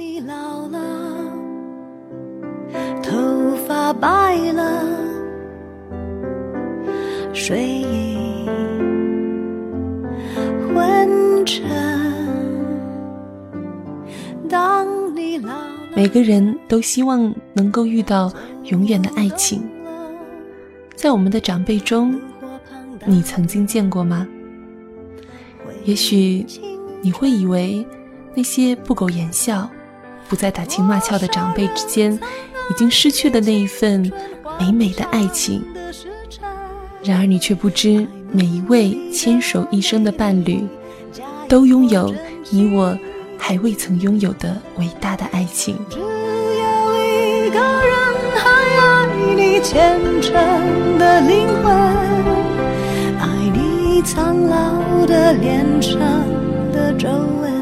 你老了，头发白了，睡意昏沉。当你老了，每个人都希望能够遇到永远的爱情，在我们的长辈中，你曾经见过吗？也许你会以为那些不苟言笑、不再打情骂俏的长辈之间，已经失去了那一份美美的爱情。然而你却不知，每一位牵手一生的伴侣，都拥有你我还未曾拥有的伟大的爱情。只有一个人还爱你虔诚的灵魂，爱你苍老的脸上的皱纹。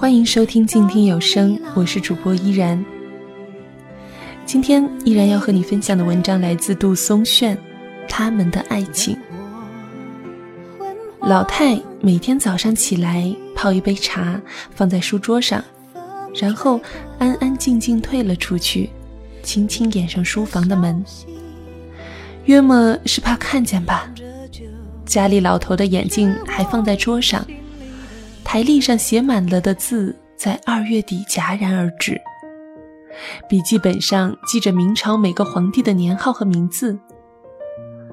欢迎收听静听有声，我是主播依然。今天依然要和你分享的文章来自杜松炫，《他们的爱情》。老太每天早上起来泡一杯茶，放在书桌上，然后安安静静退了出去，轻轻掩上书房的门。约莫是怕看见吧。家里老头的眼镜还放在桌上，台历上写满了的字在二月底戛然而止。笔记本上记着明朝每个皇帝的年号和名字。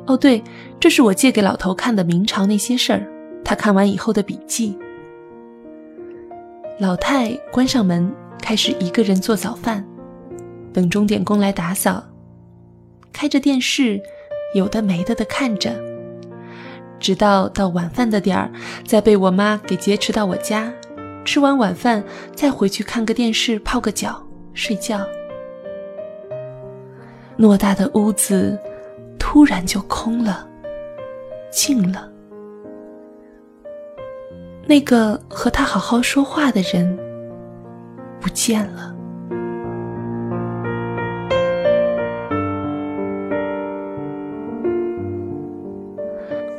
哦，对，这是我借给老头看的明朝那些事儿，他看完以后的笔记。老太关上门，开始一个人做早饭，等钟点工来打扫，开着电视，有的没的的看着，直到到晚饭的点儿，再被我妈给劫持到我家，吃完晚饭再回去看个电视，泡个脚，睡觉。偌大的屋子。突然就空了，静了。那个和他好好说话的人不见了。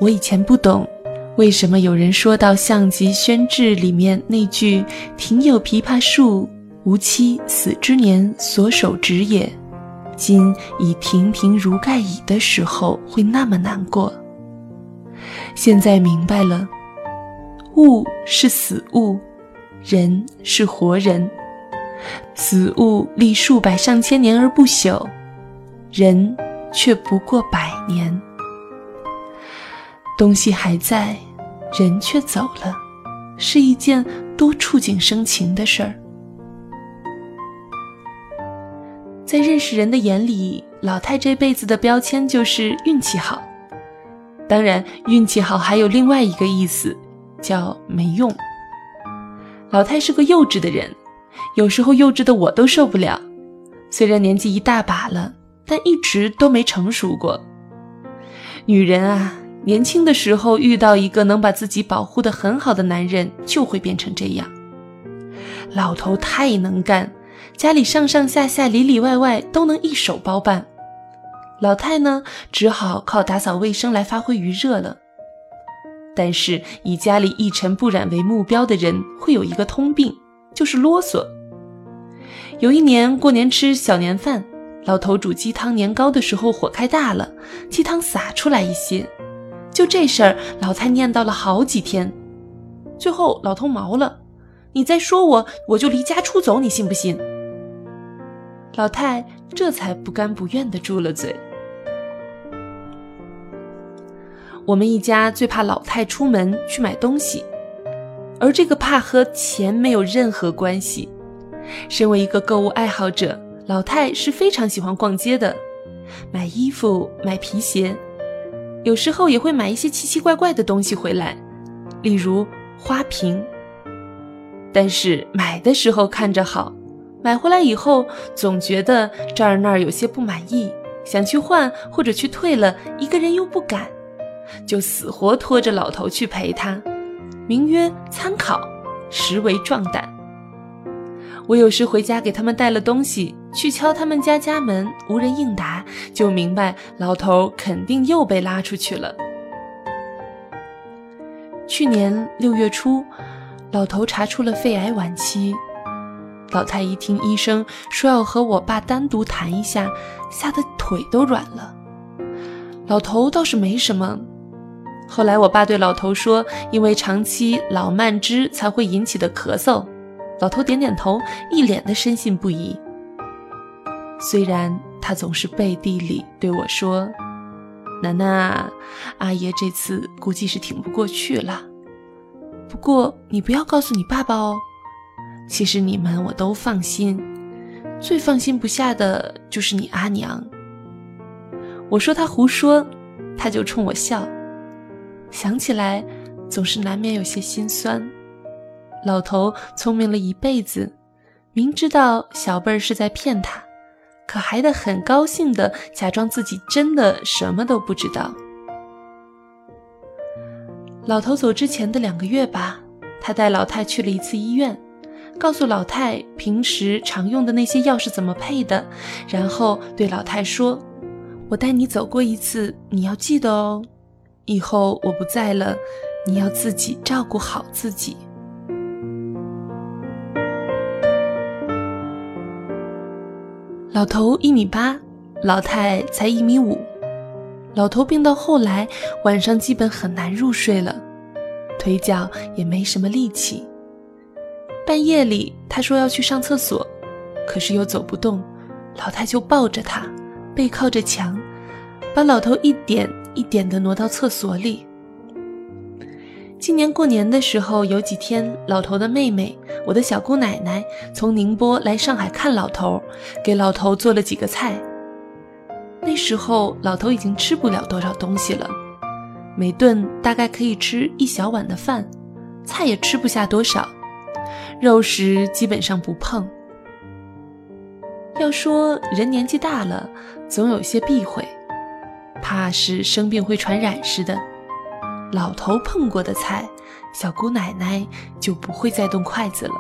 我以前不懂，为什么有人说到《项籍宣志》里面那句“庭有枇杷树，吾妻死之年所手植也”。今已亭亭如盖矣的时候，会那么难过。现在明白了，物是死物，人是活人。死物历数百上千年而不朽，人却不过百年。东西还在，人却走了，是一件多触景生情的事儿。在认识人的眼里，老太这辈子的标签就是运气好。当然，运气好还有另外一个意思，叫没用。老太是个幼稚的人，有时候幼稚的我都受不了。虽然年纪一大把了，但一直都没成熟过。女人啊，年轻的时候遇到一个能把自己保护的很好的男人，就会变成这样。老头太能干。家里上上下下里里外外都能一手包办，老太呢只好靠打扫卫生来发挥余热了。但是以家里一尘不染为目标的人会有一个通病，就是啰嗦。有一年过年吃小年饭，老头煮鸡汤年糕的时候火开大了，鸡汤洒出来一些，就这事儿老太念叨了好几天，最后老头毛了，你再说我我就离家出走，你信不信？老太这才不甘不愿地住了嘴。我们一家最怕老太出门去买东西，而这个怕和钱没有任何关系。身为一个购物爱好者，老太是非常喜欢逛街的，买衣服、买皮鞋，有时候也会买一些奇奇怪怪的东西回来，例如花瓶。但是买的时候看着好。买回来以后，总觉得这儿那儿有些不满意，想去换或者去退了，一个人又不敢，就死活拖着老头去陪他，名曰参考，实为壮胆。我有时回家给他们带了东西，去敲他们家家门，无人应答，就明白老头肯定又被拉出去了。去年六月初，老头查出了肺癌晚期。老太一听医生说要和我爸单独谈一下，吓得腿都软了。老头倒是没什么。后来我爸对老头说，因为长期老慢支才会引起的咳嗽。老头点点头，一脸的深信不疑。虽然他总是背地里对我说：“楠楠，阿爷这次估计是挺不过去了。不过你不要告诉你爸爸哦。其实你们我都放心，最放心不下的就是你阿娘。”我说他胡说，他就冲我笑。想起来，总是难免有些心酸。老头聪明了一辈子，明知道小辈儿是在骗他，可还得很高兴的假装自己真的什么都不知道。老头走之前的两个月吧，他带老太去了一次医院，告诉老太平时常用的那些药是怎么配的，然后对老太说：“我带你走过一次，你要记得哦。以后我不在了，你要自己照顾好自己。”老头一米八，老太才一米五。老头病到后来，晚上基本很难入睡了，腿脚也没什么力气。半夜里，他说要去上厕所，可是又走不动，老太就抱着他，背靠着墙，把老头一点一点地挪到厕所里。今年过年的时候，有几天，老头的妹妹，我的小姑奶奶，从宁波来上海看老头，给老头做了几个菜。那时候，老头已经吃不了多少东西了，每顿大概可以吃一小碗的饭，菜也吃不下多少，肉食基本上不碰。要说人年纪大了，总有些避讳，怕是生病会传染似的。老头碰过的菜，小姑奶奶就不会再动筷子了。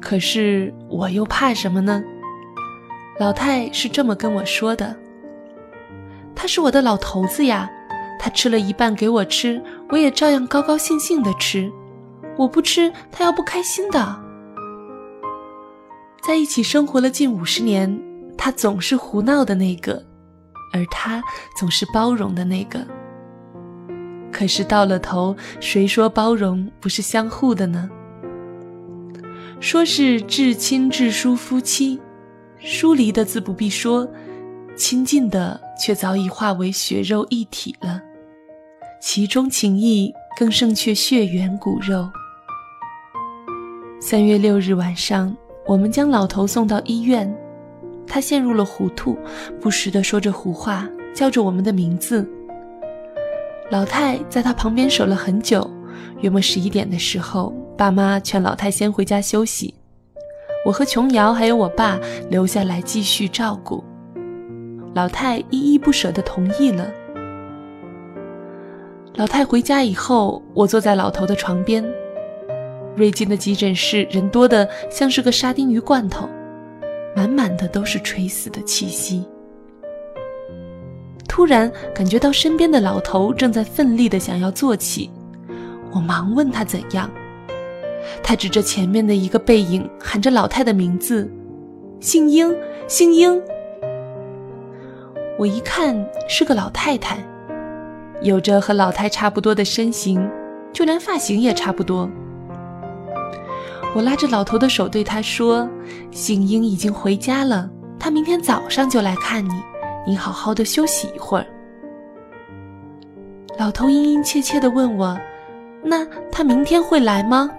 可是我又怕什么呢？老太是这么跟我说的：“他是我的老头子呀，他吃了一半给我吃，我也照样高高兴兴的吃。我不吃，他要不开心的。”在一起生活了近五十年，他总是胡闹的那个。而他总是包容的那个。可是到了头，谁说包容不是相互的呢？说是至亲至疏夫妻，疏离的自不必说，亲近的却早已化为血肉一体了，其中情谊更胜却血缘骨肉。三月六日晚上，我们将老头送到医院。他陷入了糊涂，不时地说着胡话，叫着我们的名字。老太在他旁边守了很久，约莫十一点的时候，爸妈劝老太先回家休息，我和琼瑶还有我爸留下来继续照顾。老太依依不舍地同意了。老太回家以后，我坐在老头的床边。瑞金的急诊室人多的像是个沙丁鱼罐头。满满的都是垂死的气息。突然感觉到身边的老头正在奋力的想要坐起，我忙问他怎样。他指着前面的一个背影，喊着老太的名字：“姓英，姓英。”我一看是个老太太，有着和老太差不多的身形，就连发型也差不多。我拉着老头的手，对他说：“姓英已经回家了，他明天早上就来看你，你好好的休息一会儿。”老头殷殷切切地问我：“那他明天会来吗？”“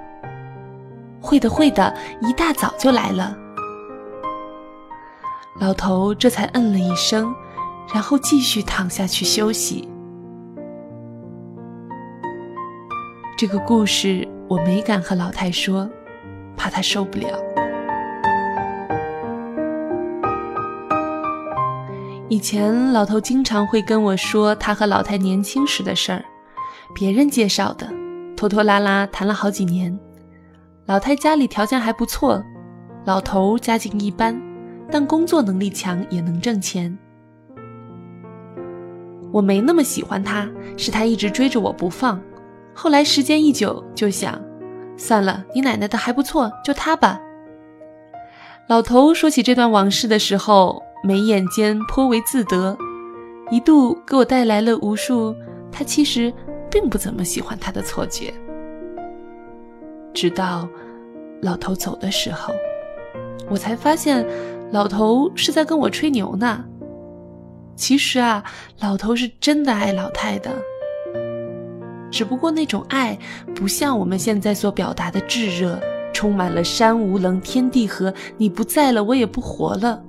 会的，会的，一大早就来了。”老头这才嗯了一声，然后继续躺下去休息。这个故事我没敢和老太说。怕他受不了。以前老头经常会跟我说他和老太年轻时的事儿，别人介绍的，拖拖拉拉谈了好几年。老太家里条件还不错，老头家境一般，但工作能力强，也能挣钱。我没那么喜欢他，是他一直追着我不放。后来时间一久，就想。算了，你奶奶的还不错，就她吧。老头说起这段往事的时候，眉眼间颇为自得，一度给我带来了无数他其实并不怎么喜欢他的错觉。直到老头走的时候，我才发现，老头是在跟我吹牛呢。其实啊，老头是真的爱老太的，只不过那种爱不像我们现在所表达的炙热，充满了山无棱、天地合，你不在了我也不活了，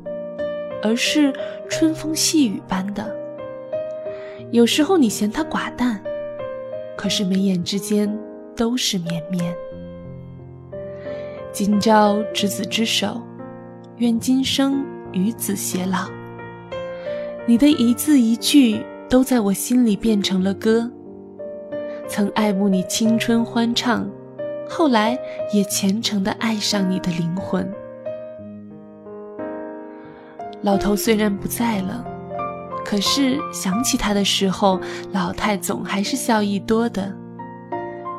而是春风细雨般的。有时候你嫌他寡淡，可是眉眼之间都是绵绵。今朝执子之手，愿今生与子偕老。你的一字一句都在我心里变成了歌。曾爱慕你青春欢畅，后来也虔诚的爱上你的灵魂。老头虽然不在了，可是想起他的时候，老太总还是笑意多的。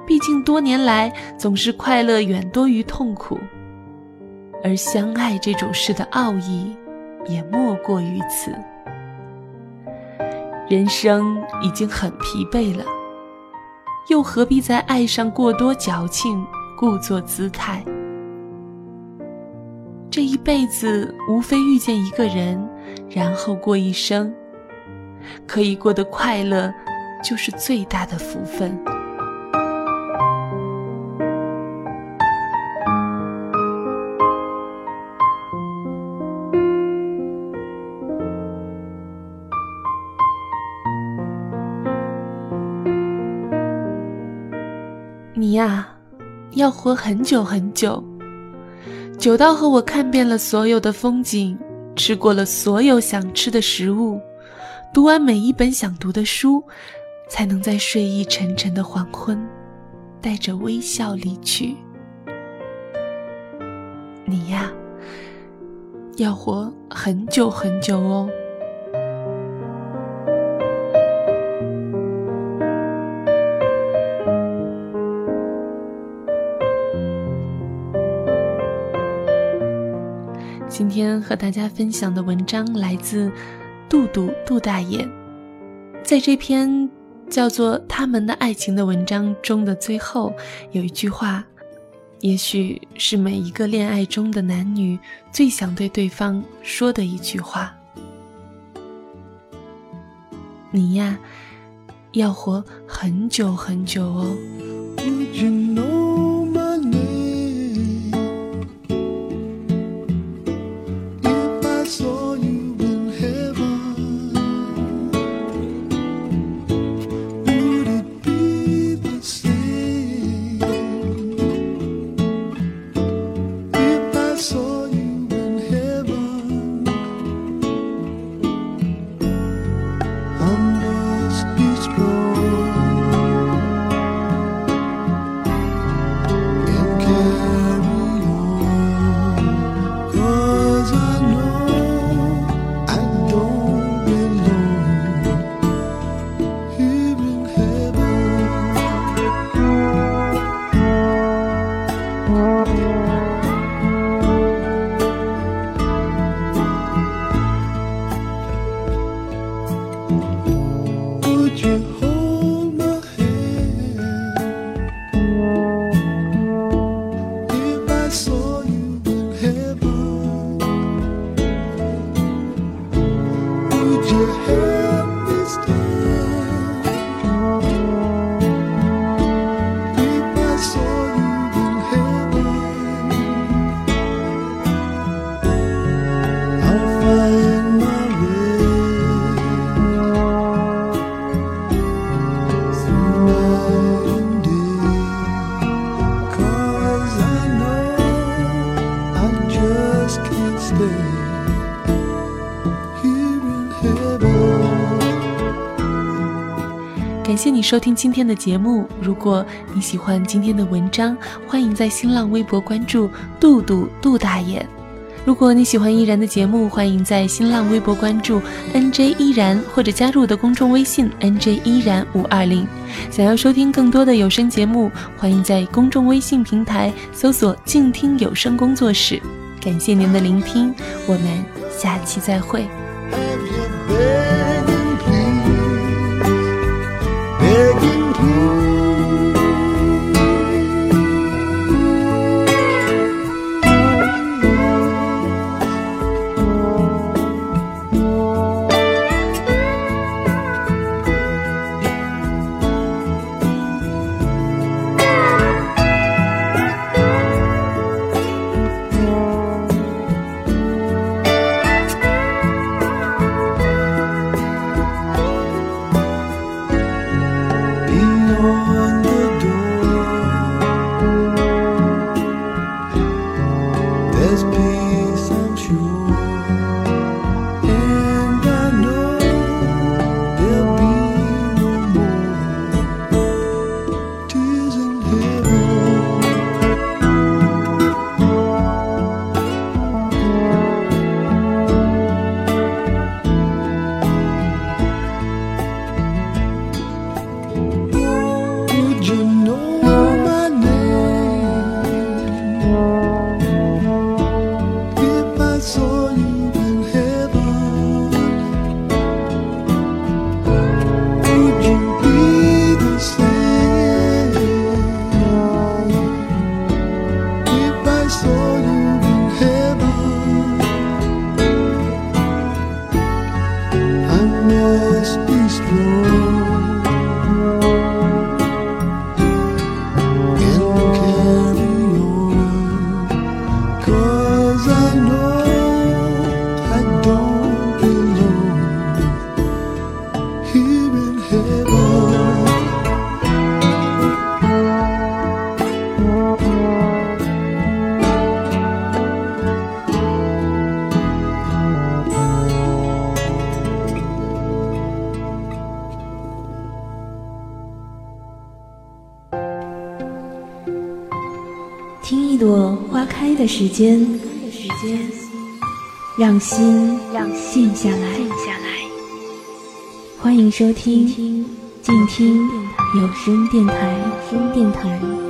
毕竟多年来总是快乐远多于痛苦，而相爱这种事的奥义，也莫过于此。人生已经很疲惫了，又何必在爱上过多矫情，故作姿态？这一辈子无非遇见一个人，然后过一生，可以过得快乐，就是最大的福分。要活很久很久，久到和我看遍了所有的风景，吃过了所有想吃的食物，读完每一本想读的书，才能在睡意沉沉的黄昏，带着微笑离去。你呀，要活很久很久哦。天和大家分享的文章来自杜杜杜大爷，在这篇叫做《他们的爱情》的文章中的最后有一句话，也许是每一个恋爱中的男女最想对对方说的一句话：你呀，要活很久很久哦。谢你收听今天的节目。如果你喜欢今天的文章，欢迎在新浪微博关注“杜杜杜大爷”。如果你喜欢依然的节目，欢迎在新浪微博关注 NJ 依然，或者加入我的公众微信 NJ 依然五二零。想要收听更多的有声节目，欢迎在公众微信平台搜索“静听有声工作室”。感谢您的聆听，我们下期再会。听的时间，让心静下来。欢迎收听静听有声电台。